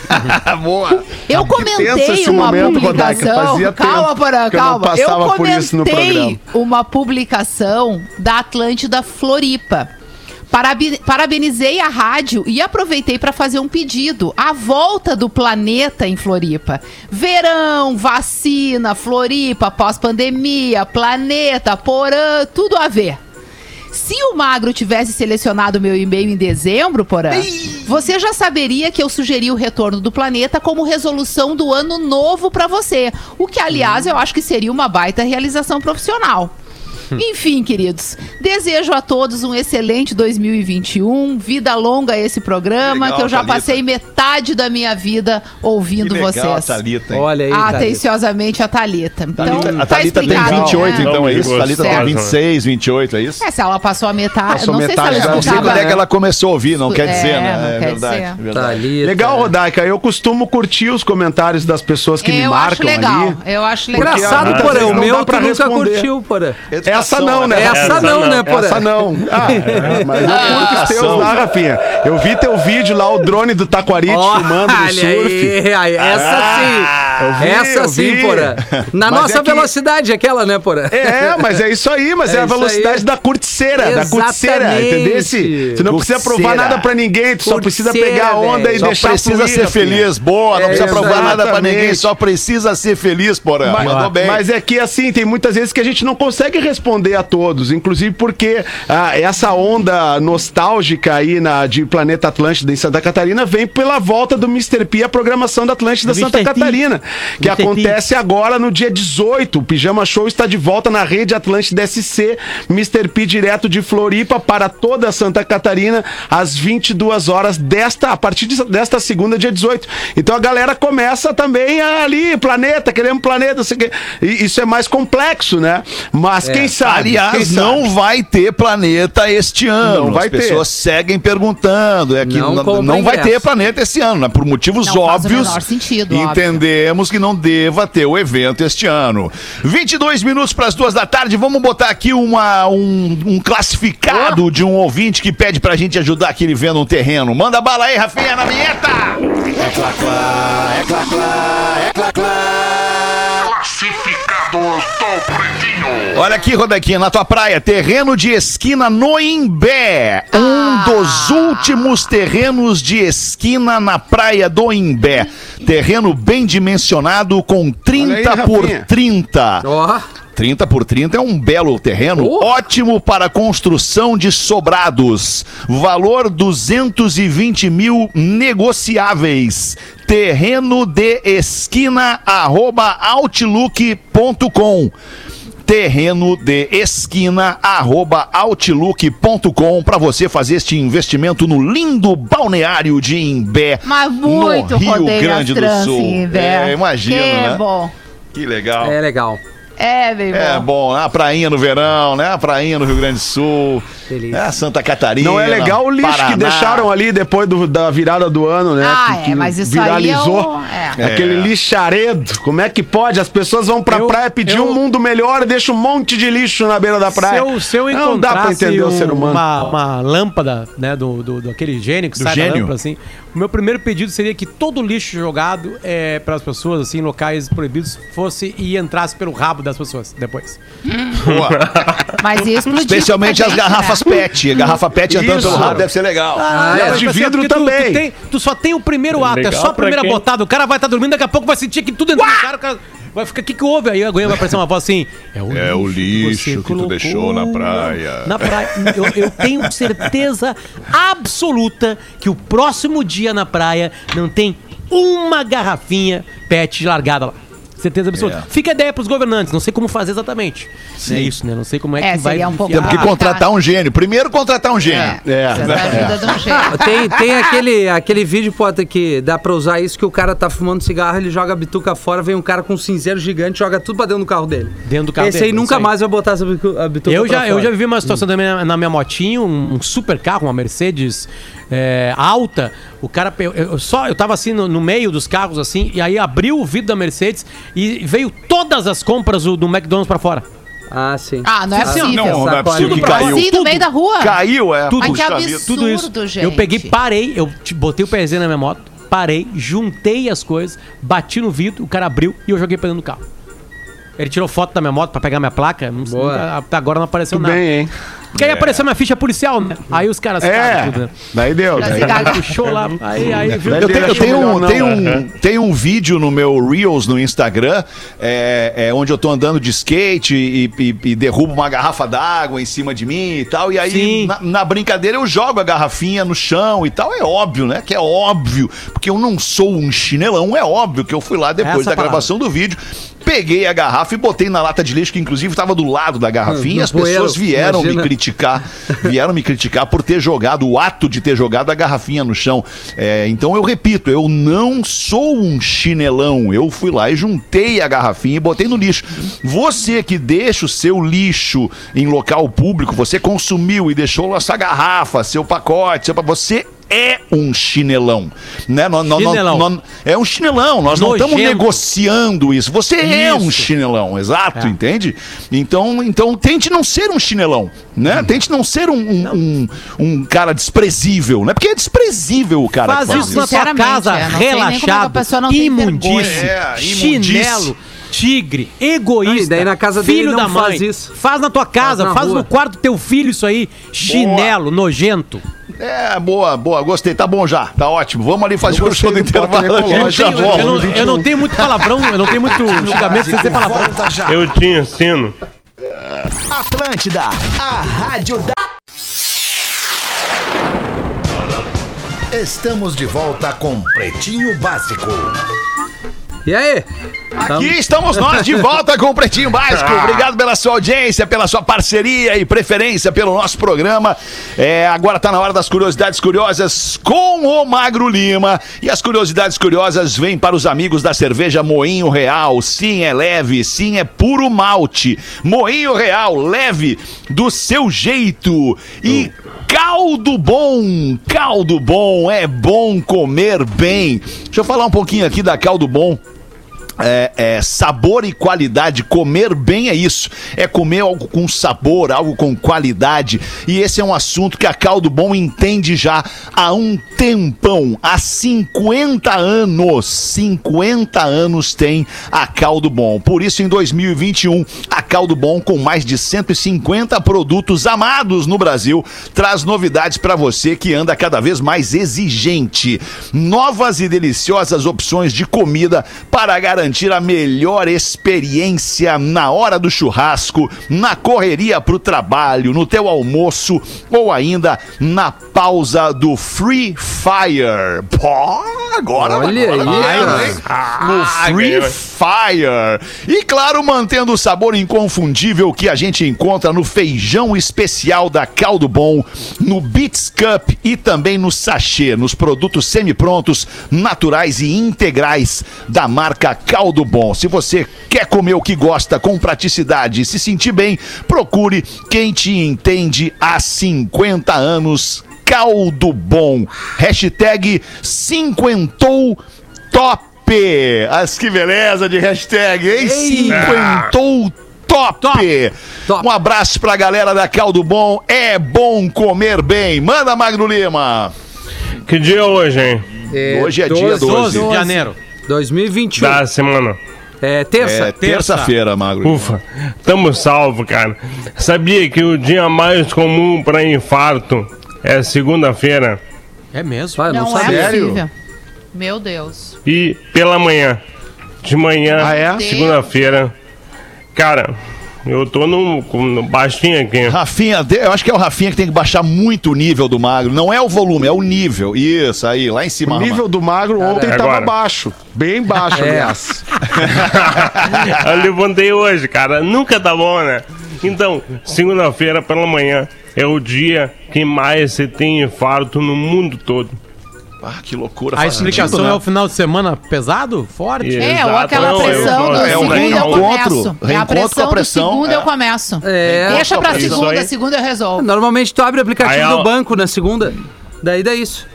Boa. Eu comentei uma momento, publicação. Calma, Porã, eu calma. passava por comentei uma publicação da Atlântida Floripa. Parabe- Parabenizei a rádio e aproveitei para fazer um pedido. A volta do planeta em Floripa. Verão, vacina, Floripa, pós-pandemia, planeta, porã, tudo a ver. Se o Magro tivesse selecionado meu e-mail em dezembro, Porã, você já saberia que eu sugeri o retorno do planeta como resolução do ano novo pra você. O que, aliás, eu acho que seria uma baita realização profissional. Enfim, queridos, desejo a todos um excelente 2021, vida longa a esse programa, Legal, que eu já Thalita. passei metade da minha vida ouvindo Que legal, vocês. Thalita, hein? Olha aí, Thalita. Atenciosamente a Thalita. Então, Thalita- a tá Thalita tem explicado, 28, né? então, é isso? Thalita tem gostosa, 26, 28, é isso? É, se ela passou a metade, Passou não sei se metade ela da- Não sei escutava. quando é que ela começou a ouvir, não quer É, dizer, né? não É quer verdade, dizer. é verdade. Thalita. Legal, Rodaica. Eu costumo curtir os comentários das pessoas que me eu acho marcam legal, ali. eu acho legal. Engraçado, Porã. O meu pra nunca responder. curtiu, Porã. Essa não, né? Essa Essa não, não. né, Porã? Essa não. Ah, é, mas eu curto os teus lá, Rafinha. Eu vi teu vídeo lá, o drone do Taquari te filmando no surf. essa eu sim. essa sim. Porã. Na nossa é que- velocidade, aquela, né, Porã? É, mas é isso aí, mas é, É a velocidade da curticeira, da curticeira, entendeu? Você não precisa provar nada pra ninguém, tu só precisa pegar a onda e deixar precisa ser feliz. Boa, não precisa provar nada pra ninguém, só precisa ser feliz, porra. Mas, Mandou bem. mas é que assim, tem muitas vezes que a gente não consegue responder a todos, inclusive porque ah, essa onda nostálgica aí na, de Planeta Atlântida em Santa Catarina vem pela volta do Mr. P à programação da Atlântida Santa. Catarina, que Mr. Acontece agora no dia 18. O Pijama Show está de volta na rede Atlântida SC, Mr. P direto de Floripa para toda Santa Catarina às 22 horas desta a partir de- desta segunda dia 18. Então a galera começa também a, ali, planeta, queremos planeta, isso é mais complexo, né? Mas quem sabe? Aliás, quem sabe? não vai ter planeta este ano. Não vai As ter. pessoas seguem perguntando. É que Não não, não vai ter planeta esse ano, né? Por motivos Não faz o óbvios. menor sentido, óbvio. entendemos que não deva ter o evento este ano. 22 minutos para as duas da tarde. Vamos botar aqui uma, um, um classificado de um ouvinte que pede pra gente ajudar aqui ele vendo um terreno. Manda bala aí, Rafinha, na vinheta! Olha aqui, Rodequinha, na tua praia, terreno de esquina no Imbé. Um dos últimos terrenos de esquina na praia do Imbé. Terreno bem dimensionado com 30 Olha aí, por Rafinha. 30. Ó, 30 por 30 é um belo terreno, Oh. ótimo para construção de sobrados. Valor 220 mil negociáveis. Terreno de esquina arroba outlook.com terreno de esquina arroba outlook.com para você fazer este investimento no lindo balneário de Imbé Mas muito no Rio Grande do Sul. É, imagina, Que né? bom. Que legal. é legal. É, bem É bom. bom, a prainha no verão, né? A prainha no Rio Grande do Sul. Delícia. É, Santa Catarina. Não é legal o lixo Paraná. que deixaram ali depois do- da virada do ano, né? Ah, que, é, mas isso aí é o- é. Aquele lixaredo. Como é que pode? As pessoas vão pra Eu- praia pedir eu- um mundo melhor e deixam um monte de lixo na beira da praia. Se eu, se eu não dá pra entender o um- ser humano. Uma, uma lâmpada, né, do, do, do aquele gênio que Do sai gênio? da lâmpada, assim, o meu primeiro pedido seria que todo o lixo jogado é, para as pessoas, assim, em locais proibidos, fosse e entrasse pelo rabo das pessoas depois. Boa. Mas explodir Especialmente as garrafas né? PET. A garrafa PET entrando Isso. pelo rabo deve ser legal. Ah, e as de vidro porque tu- também. Tu, tem- tu só tem o primeiro ato, é só a primeira quem? botada. O cara vai estar dormindo, daqui a pouco vai sentir que tudo entrou no cara. O cara Vai ficar, o que que houve? Aí a Goiânia vai aparecer uma voz assim, é o É o lixo você que tu deixou na praia. Na praia. Eu, eu tenho certeza absoluta que o próximo dia na praia não tem uma garrafinha pet largada lá. Certeza absoluta. É. Fica a ideia pros governantes, não sei como fazer exatamente. É isso, né? Não sei como é, É, que vai um pouco. Temos que contratar um gênio. Primeiro contratar um gênio. É, É, um. Tem, tem aquele, aquele vídeo, Potter, que dá pra usar isso, que o cara tá fumando cigarro, ele joga a bituca fora, vem um cara com um cinzeiro gigante, joga tudo pra dentro do carro dele. Dentro do carro Esse dele, aí nunca mais vai botar essa bituca Eu pra já, eu fora. já vivi uma situação também na, na minha motinho, um, um super carro, uma Mercedes é, alta. O cara, eu, eu só, eu tava assim no, no meio dos carros assim, e aí abriu o vidro da Mercedes e veio todas as compras do, do McDonald's pra fora. Ah, sim. Ah, não é Assim, possível. Não, não é possível Tudo que caiu. Assim, no meio da rua? Caiu, é. Tudo. Mas que absurdo. Tudo isso. gente. Eu peguei, parei, eu te- botei o pezinho na minha moto, parei, juntei as coisas, bati no vidro, o cara abriu e eu joguei pra dentro do carro. Ele tirou foto da minha moto pra pegar minha placa, não sei, Boa. até agora não apareceu Tudo nada. bem, hein? Porque aí apareceu minha ficha policial, né? Aí os caras É, tudo, né? daí deu. Daí. se cagou. Puxou lá, aí, aí viu. Eu tenho, eu tenho um, Não, tem não, um, tem um vídeo no meu Reels no Instagram, é, é, onde eu tô andando de skate e, e- e derrubo uma garrafa d'água em cima de mim e tal. E aí, na, na brincadeira, eu jogo a garrafinha no chão e tal. É óbvio, né? Que é óbvio. Porque eu não sou um chinelão, é óbvio que eu fui lá depois Essa da palavra. gravação do vídeo. Peguei a garrafa e botei na lata de lixo, que inclusive estava do lado da garrafinha. E as pessoas vieram me imagina. Criticar, vieram me criticar por ter jogado, o ato de ter jogado a garrafinha no chão. É, então eu repito, eu não sou um chinelão. Eu fui lá e juntei a garrafinha e botei no lixo. Você que deixa o seu lixo em local público, você consumiu e deixou essa garrafa, seu pacote, seu, você é um chinelão, né? Nós- Chinelão. nós- é um chinelão. Nós não estamos Nojento. negociando isso. Você é um Isso. chinelão, exato, É. entende? Então, então tente não ser um chinelão, né? Hum. Tente não ser um, um, um- um cara desprezível, né? Porque é desprezível o cara Faz que faz isso na isso. tua casa, é, relaxado, imundice. É, chinelo, tigre, egoísta, daí na casa dele filho não da mãe. faz isso. Faz na tua casa, na faz, rua. no quarto do teu filho isso aí, chinelo, nojento. É, boa, boa, gostei. Tá bom já, tá ótimo. Vamos ali fazer o show do intervalo. A gente já Eu, eu volta. não, eu não tenho muito palavrão, eu não tenho muito julgamento sem ser palavrão. Eu te ensino. Atlântida, a rádio da. Estamos de volta com Pretinho Básico. E aí? Aqui estamos nós de volta com o Pretinho Básico. Obrigado pela sua audiência, pela sua parceria e preferência pelo nosso programa. É, agora tá na hora das curiosidades curiosas com o Magro Lima. E as curiosidades curiosas vêm para os amigos da cerveja Moinho Real. Sim, é leve, sim, é puro malte. Moinho Real, leve do seu jeito. E caldo bom, caldo bom, é bom comer bem. Deixa eu falar um pouquinho aqui da caldo bom. É, é, sabor e qualidade, comer bem é isso. É comer algo com sabor, algo com qualidade. E esse é um assunto que a Caldo Bom entende já há um tempão. Há 50 anos. 50 anos tem a Caldo Bom. Por isso, em 2021, a Caldo Bom, com mais de 150 produtos amados no Brasil, traz novidades para você que anda cada vez mais exigente. Novas e deliciosas opções de comida para garantir a melhor experiência na hora do churrasco, na correria pro trabalho, no teu almoço ou ainda na pausa do Free Fire. Pô, agora Olha agora aí, hein? no Free. Fire. E claro, mantendo o sabor inconfundível que a gente encontra no feijão especial da Caldo Bom, no Beats Cup e também no sachê, nos produtos semi-prontos, naturais e integrais da marca Caldo Bom. Se você quer comer o que gosta com praticidade e se sentir bem, procure quem te entende há 50 anos. Caldo Bom. Hashtag cinquentou top. As que beleza de hashtag, hein? Cinquentou top. Top. Um abraço pra galera da Caldo Bom. É bom comer bem. Manda, Magno Lima. Que dia é hoje, hein? Hoje é dia 12. 12 de janeiro. 2021. Da semana. É terça. É terça-feira, Magro. Ufa, tamo salvo, cara. Sabia que o dia mais comum pra infarto é segunda-feira É mesmo. Ah, não, Não é sabia. Sério? possível. Meu Deus. e pela manhã. de manhã, Ah, é? segunda-feira. Cara, eu tô no, no baixinho aqui. Rafinha, eu acho que é o Rafinha que tem que baixar muito o nível do magro. Não é o volume, é o nível. Isso, aí, lá em cima. O nível do magro ontem é tava agora. baixo. Bem baixo, É. aliás. eu levantei hoje, cara. Nunca tá bom, né? Então, segunda-feira pela manhã é o dia que mais você tem infarto no mundo todo. Ah, que loucura. A explicação sentido, né? é o final de semana pesado? Forte? É, ou Exato. aquela Não, eu pressão do é segundo eu começo. É a pressão, a pressão, do segundo é. eu começo. É. Deixa pra segunda, segunda eu resolvo. Normalmente tu abre o aplicativo Aí, do banco na segunda. Daí dá isso.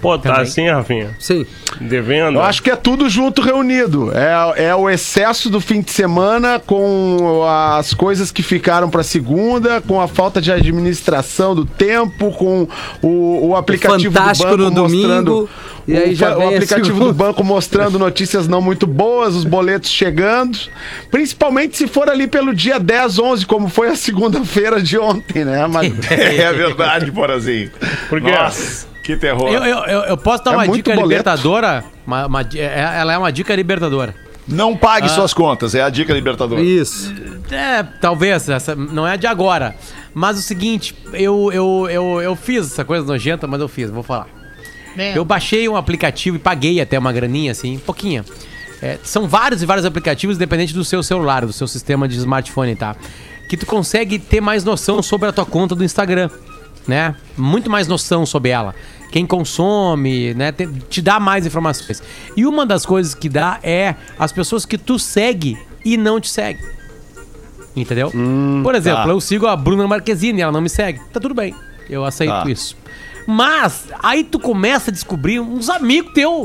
Pô, tá Também. assim, Rafinha? Sim. Devendo? Eu acho que é tudo junto reunido. É, é o excesso do fim de semana com as coisas que ficaram para segunda, com a falta de administração do tempo, com o, o aplicativo Fantástico do banco no mostrando. domingo, e aí o, já o aplicativo do banco mostrando notícias não muito boas, os boletos chegando. Principalmente se for ali pelo dia 10, 11, como foi a segunda-feira de ontem, né? Mas, É verdade, Porazinho. Por quê? Nossa, que terror. Eu, eu, eu, eu posso dar É uma dica boleto. libertadora? Uma, uma é- ela é uma dica libertadora. Não pague Ah. suas contas, é a dica libertadora. Isso. É, talvez, essa não é de agora. Mas o seguinte, eu, eu, eu, eu fiz essa coisa nojenta, mas eu fiz, vou falar. Eu baixei um aplicativo e paguei até uma graninha, assim, pouquinha. É, são vários e vários aplicativos, independente do seu celular, do seu sistema de smartphone, tá? Que tu consegue ter mais noção sobre a tua conta do Instagram, né? Muito mais noção sobre ela. Quem consome, né? Te, te dá mais informações. E uma das coisas que dá é as pessoas que tu segue e não te segue. Entendeu? Por exemplo, tá. eu sigo a Bruna Marquezine, ela não me segue. Tá tudo bem. Eu aceito Tá. isso. Mas aí tu começa a descobrir uns amigos teus.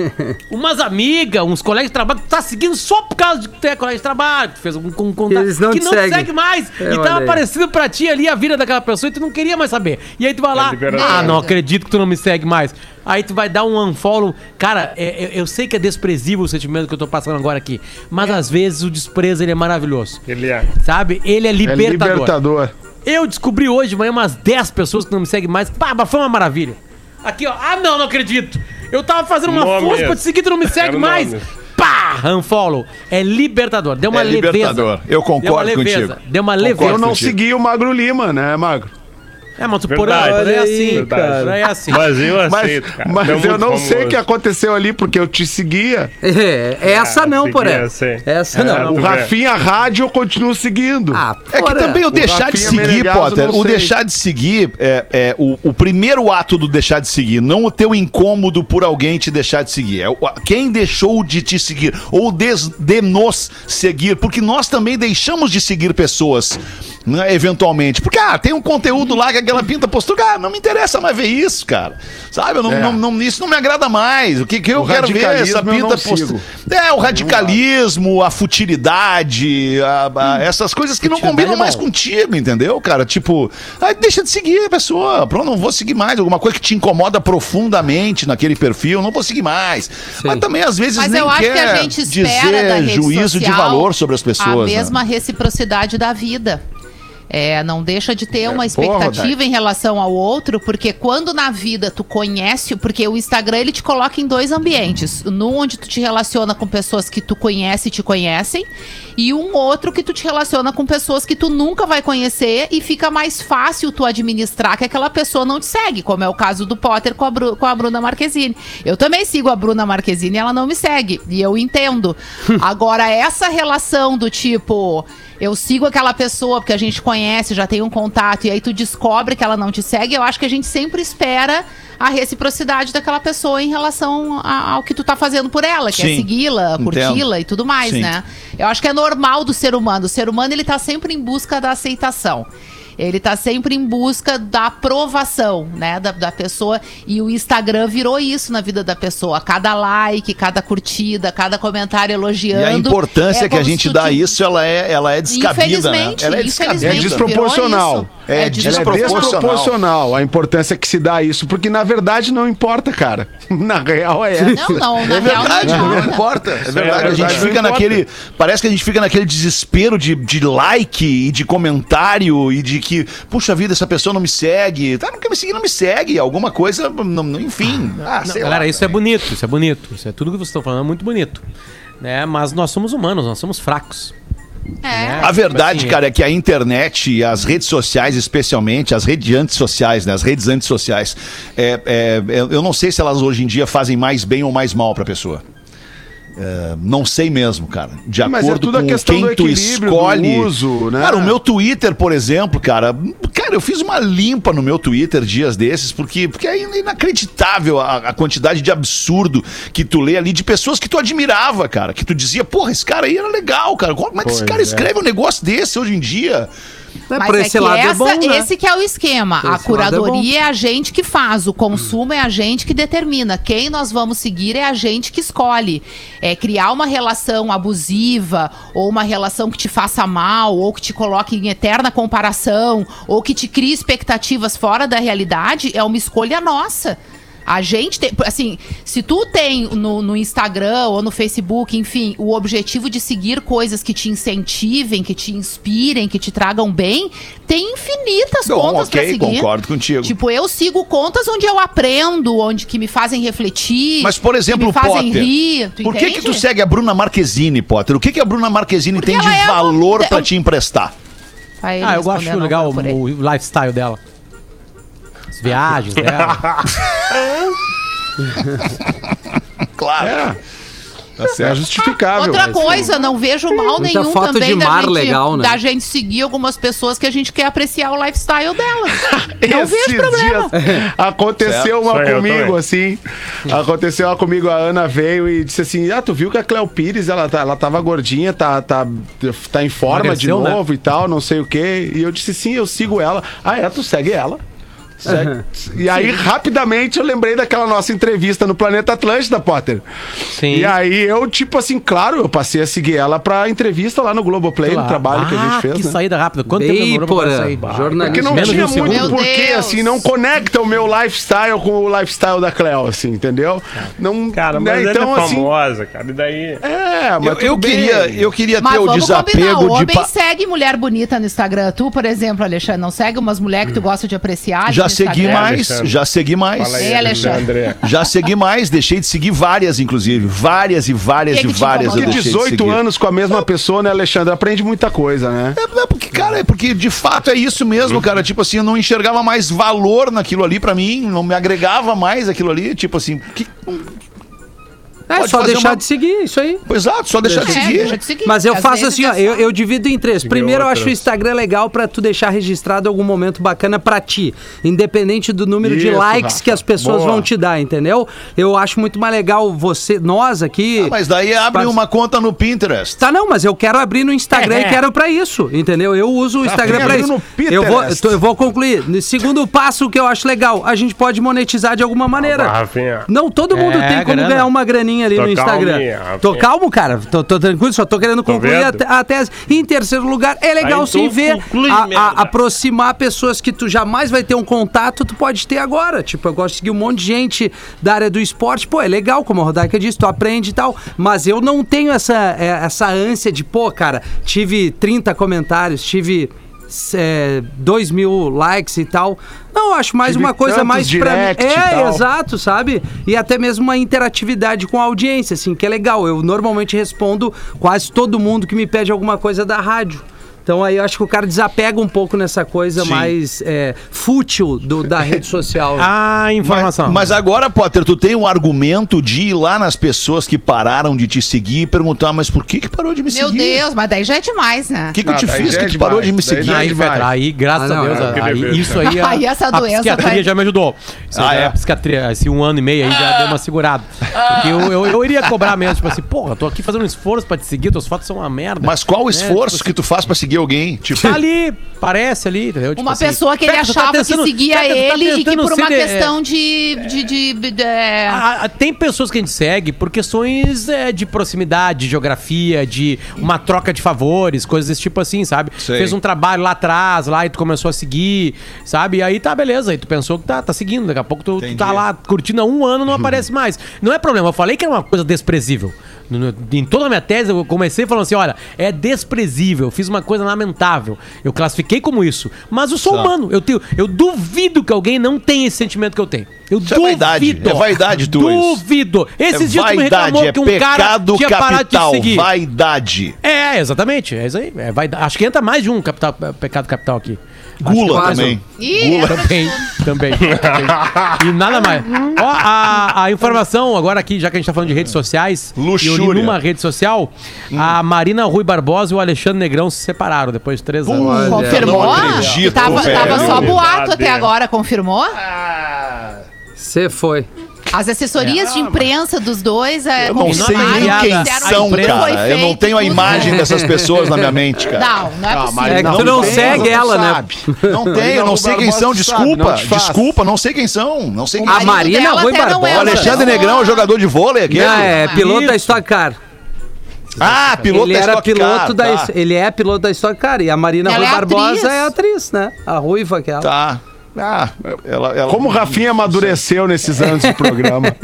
umas amigas, uns colegas de trabalho que tu tá seguindo só por causa de que tu é colega de trabalho, que tu fez um, um contato eles não que te não te segue mais. É, e olha tava aí. aparecendo pra ti ali a vida daquela pessoa e tu não queria mais saber. E aí tu vai lá, liberado. ah, não acredito que tu não me segue mais. Aí tu vai dar um unfollow. Cara, é- é- eu sei que é desprezível o sentimento que eu tô passando agora aqui, mas às vezes o desprezo ele é maravilhoso. Ele é. Sabe? Ele é é libertador. libertador. Eu descobri hoje de manhã umas 10 pessoas que não me seguem mais. Pá, mas foi uma maravilha. Aqui, ó. Ah, não, não acredito. Eu tava fazendo uma Nomes. força pra te seguir, tu não me segue mais. Pá, unfollow. É libertador. Deu uma É leveza. libertador. Eu concordo Deu uma leveza. contigo. Deu uma leveza. Eu não contigo. segui o Magro Lima, né, Magro? É, mas tu por Verdade. aí, é assim. aí, cara. É assim. Mas eu Mas, aceito, cara. mas Tu é eu não sei o famoso. que aconteceu ali, porque eu te seguia. É, essa Ah, não, porém. essa. Essa É, não. O tu vê. Rafinha Rádio eu continuo seguindo. Ah, É que também o deixar de seguir, Potter, o deixar de seguir é, é o, o primeiro ato do deixar de seguir, não o teu incômodo por alguém te deixar de seguir. É o- quem deixou de te seguir ou des- de nos seguir, porque nós também deixamos de seguir pessoas. né, eventualmente, porque ah, tem um conteúdo lá que aquela pinta postou, cara, não me interessa mais ver isso, cara. Sabe? Eu não, É. não- não- isso não me agrada mais. O que, que eu O quero ver é essa pinta sigo. É, o radicalismo, a futilidade, a- a- essas coisas que não combinam é mais contigo, entendeu, cara? Tipo, aí deixa de seguir a pessoa. Pronto, não vou seguir mais. Alguma coisa que te incomoda profundamente naquele perfil, não vou seguir mais. Mas também, às vezes, Mas nem eu acho que quer a gente espera dizer da rede juízo de social valor sobre as pessoas. A né? mesma reciprocidade da vida. É, não deixa de ter uma porra, expectativa em relação ao outro, porque quando na vida tu conhece, porque o Instagram ele te coloca em dois ambientes, num onde tu te relaciona com pessoas que tu conhece e te conhecem, e um outro que tu te relaciona com pessoas que tu nunca vai conhecer e fica mais fácil tu administrar que aquela pessoa não te segue, como é o caso do Potter com a, Bru- com a Bruna Marquezine. Eu também sigo a Bruna Marquezine e ela não me segue, e eu entendo. Agora, essa relação do tipo, eu sigo aquela pessoa porque a gente conhece, já tem um contato, e aí tu descobre que ela não te segue, eu acho que a gente sempre espera a reciprocidade daquela pessoa em relação a- ao que tu tá fazendo por ela, que é Sim, segui-la, entendo. curti-la e tudo mais, Sim. né? Eu acho que é normal do ser humano. O ser humano, ele tá sempre em busca da aceitação. Ele tá sempre em busca da aprovação, né, da, da pessoa. E o Instagram virou isso na vida da pessoa. Cada like, cada curtida, cada comentário elogiando. E a importância é que a gente dá a te- isso, ela é, ela é descabida, né? Infelizmente, Ela é infelizmente. descabida. É desproporcional. É, É Ela é desproporcional. desproporcional a importância que se dá a isso, porque na verdade não importa, cara. Na real é essa. Não, não, na É real verdade, não não importa. importa. É verdade. A verdade, gente fica importa. naquele. Parece que a gente fica naquele desespero de, de like e de comentário e de que, puxa vida, essa pessoa não me segue. Tá, não quer me seguir, não me segue. Alguma coisa, não- não- enfim. Ah, Não, sei lá, galera, isso é velho. bonito, isso é bonito. Isso é tudo que vocês estão falando, é muito bonito. Né? Mas nós somos humanos, nós somos fracos. É. A verdade, Assim, cara, é que a internet e as redes sociais, especialmente, as redes antissociais, né? As redes antissociais, é, é, eu eu não sei se elas hoje em dia fazem mais bem ou mais mal pra pessoa. É, não sei mesmo, cara. De Mas é acordo a com questão quem do tu escolhe. uso, né? Cara, o meu Twitter, por exemplo, cara, cara, eu fiz uma limpa no meu Twitter dias desses, porque, porque é inacreditável a, a quantidade de absurdo que tu lê ali de pessoas que tu admirava, cara. Que tu dizia, porra, esse cara aí era legal, cara. Como é que esse Pois cara é. esceve um negócio desse hoje em dia? É, Mas por é esse que lado essa, é bom, né? esse que é o esquema. A esse é curadoria é, a gente que faz, o consumo é a gente que determina. Quem nós vamos seguir é a gente que escolhe. É criar uma relação abusiva ou uma relação que te faça mal ou que te coloque em eterna comparação ou que te crie expectativas fora da realidade é uma escolha nossa. A gente tem, assim, se tu tem no, no Instagram ou no Facebook, enfim, o objetivo de seguir coisas que te incentivem, que te inspirem, que te tragam bem, tem infinitas Bom, contas pra ok, seguir. concordo contigo. Tipo, eu sigo contas onde eu aprendo, onde que me fazem refletir. Mas, por exemplo, que me fazem Potter, rir. Tu por que que tu segue a Bruna Marquezine, Potter? O que que a Bruna Marquezine Porque tem de é valor pra eu- te emprestar? Ah, eu acho legal o, o lifestyle dela. Viagens dela. Claro. É. É justificável. Outra mas- coisa, não vejo mal Muita nenhum foto também de da, mar gente, legal, né? da gente seguir algumas pessoas que a gente quer apreciar o lifestyle delas. Não Esses vejo problema. dias aconteceu Certo. uma comigo, assim. Aconteceu uma comigo, a Ana veio e disse assim: Ah, tu viu que a Cleo Pires, ela, tá, ela tava gordinha, tá, tá, tá em forma de né? novo e tal, não sei o quê. E eu disse: Sim, eu sigo ela. Ah, é, tu segue ela. E aí, rapidamente, eu lembrei daquela nossa entrevista no Planeta Atlântida, Potter. Sim. E aí, eu, tipo assim, claro, eu passei a seguir ela pra entrevista lá no Globoplay, no Claro. trabalho que a Ah, gente fez, que né? saída rápida. Quanto tempo Bem, demorou pra sair? Porque jornalista. não Menos tinha um muito Meu porquê, Deus. assim, não conecta o meu lifestyle com o lifestyle da Cleo, assim, entendeu? Não, Cara, né, mas então, ela é assim, famosa, cara. E daí. é, mas Eu, eu queria, eu queria Mas ter o vamos combinar, o desapego de. homem pa- segue mulher bonita no Instagram. Tu, por exemplo, Alexandre, não segue umas mulheres que tu gosta de apreciar? Já no segui Instagram? mais, Alexandre. já segui mais. Fala aí, Ei, Alexandre. Já segui mais, deixei de seguir várias, inclusive. Várias e várias Que e que te várias eu incomoda? Que deixei de 18 seguir. anos com a mesma pessoa, né, Alexandre? Aprende muita coisa, né? É, é porque, cara, é porque de fato é isso mesmo, cara. Tipo assim, eu não enxergava mais valor naquilo ali pra mim, não me agregava mais aquilo ali. Tipo assim, que, É Pode só deixar uma- de seguir, isso aí. exato, só deixar de É, seguir. deixa de seguir. Mas eu Às faço assim, ó, é eu, eu divido em três. Primeiro, eu acho o. Instagram legal pra tu deixar registrado algum momento bacana pra ti, independente do número de Isso, likes Rafa. que as pessoas Boa. vão te dar, entendeu? Eu acho muito mais legal você, nós aqui. Ah, Mas daí abre uma conta no Pinterest. Tá, não, mas eu quero abrir no Instagram e quero pra isso, entendeu? Eu uso o Instagram quer pra abrir isso. no Eu vou, Pinterest. tô- eu vou concluir. Segundo passo que eu acho legal, a gente pode monetizar de alguma maneira. Rafinha. Não, todo mundo É, tem como grana. ganhar uma graninha ali Tô no Instagram. calminha, tô calmo, cara. Tô, tô tranquilo, só tô querendo concluir a, vendo? te- a tese. E em terceiro lugar, é legal Aí, sim ver a- a- aproximar pessoas que tu jamais vai ter um contato, tu pode ter agora. Tipo, eu gosto de seguir um monte de gente da área do esporte. Pô, é legal, como a Rodaica disse, tu aprende e tal. Mas eu não tenho essa, é, essa ânsia de, pô, cara, tive 30 comentários, tive. É, 2 mil likes e tal. Não, acho mais Tive uma coisa mais pra mim. É, exato, sabe? E até mesmo uma interatividade com a audiência, assim, que é legal. Eu normalmente respondo quase todo mundo que me pede alguma coisa da rádio. Então aí eu acho que o cara desapega um pouco nessa coisa Sim. mais é, fútil do- da rede social. Ah, informação. Mas, mas agora, Potter, tu tem um argumento de ir lá nas pessoas que pararam de te seguir e perguntar, mas por que que parou de me Meu seguir? Deus, mas daí já é demais, né? O que que eu Ah, te daí fiz que é tu parou de me seguir? é Aí. Petra, aí, graças Ah, não, a Deus, eu aí, isso aí, a, Aí essa a doença psiquiatria vai- já me ajudou. Isso Ah, é? A psiquiatria, esse um ano e meio aí já deu uma segurada. Porque eu, eu, eu iria cobrar mesmo, tipo assim, porra, tô aqui fazendo um esforço pra te seguir, tuas fotos são uma merda. Mas qual o É, esforço tipo que tu faz pra seguir seguir alguém. Tipo, Tá ali, parece ali, entendeu? Tipo Uma assim, pessoa que ele Petra, tá achava tentando- que seguia Petra, tu tá ele e que por uma ser de- questão de. de, de- de- é, Ah, ah, tem pessoas que a gente segue por questões é, de proximidade, de geografia, de uma troca de favores, coisas desse tipo assim, sabe? Sei. Fez um trabalho lá atrás, lá e tu começou a seguir, sabe? E aí tá beleza, aí tu pensou que tá, tá seguindo, daqui a pouco tu, tu tá lá curtindo há um ano não aparece mais. Não é problema, eu falei que era uma coisa desprezível. Em toda a minha tese, eu comecei falando assim: olha, é desprezível, fiz uma coisa lamentável. Eu classifiquei como isso. Mas eu sou Tá. humano, eu, tenho, eu duvido que alguém não tenha esse sentimento que eu tenho. Eu Isso é vaidade, é vaidade tua isso. Duvido. Esses é dias tu me vaidade, reclamou é que um cara pecado tinha parado de te capital. seguir. Vaidade. É, exatamente. É isso aí. É vaidade. Acho que entra mais de um capital, pecado capital aqui. Gula também. Gula. Também, também. E nada mais. Ó, a, a informação agora aqui, já que a gente tá falando de redes sociais. Luxúria. E numa rede social, a Marina Rui Barbosa e o Alexandre Negrão se separaram depois de três anos. confirmou? acredito, tava, tava só boato até agora, confirmou? Você foi. As assessorias de imprensa dos dois é, Eu não sei nem quem são, cara. Eu não tenho a imagem dessas pessoas na minha mente, cara. Não, não é possível. É que tu não segue ela, né? Não tenho, eu não sei quem são. Desculpa, desculpa, não sei quem são. Não sei quem O A Marina Rui é Barbosa. O Alexandre Negrão é jogador de vôlei? Não, é piloto da. Stock Car. Ah, piloto ele da era Stock piloto Car, da. tá. Ele é piloto da Stock Car. E a Marina Ela Rui é Barbosa atriz. é atriz, né? A ruiva aquela. Tá. Ah, ela, ela... Como o Rafinha amadureceu nesses anos de programa.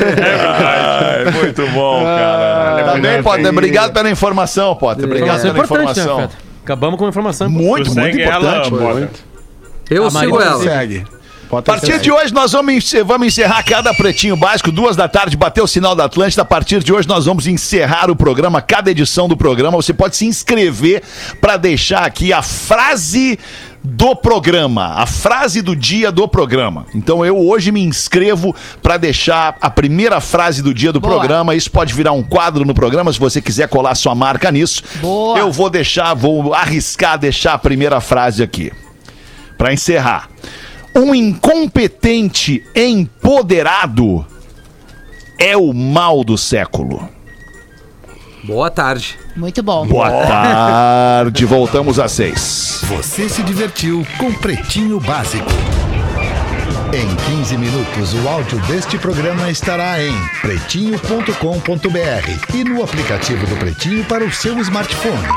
Ai, muito bom, cara. Tá bem, Potter? Obrigado pela informação, Potter. Obrigado Informação pela importante, né, informação. Acabamos com uma informação Muito, muito segue ela, importante. Potter? Eu A sigo ela. Segue. A partir de hoje nós vamos, encer- vamos encerrar cada pretinho básico, duas da tarde, bateu o sinal da Atlântida. A partir de hoje nós vamos encerrar o programa, cada edição do programa. Você pode se inscrever para deixar aqui a frase do programa, a frase do dia do programa. Então eu hoje me inscrevo para deixar a primeira frase do dia do Boa. programa. Isso pode virar um quadro no programa se você quiser colar sua marca nisso. Boa. Eu vou deixar, vou arriscar deixar a primeira frase aqui. Para encerrar. Um incompetente empoderado é o mal do século. Boa tarde. Muito bom. Boa tarde, voltamos às seis. Você se divertiu com Pretinho Básico. Em 15 minutos, o áudio deste programa estará em pretinho.com.br e no aplicativo do Pretinho para o seu smartphone.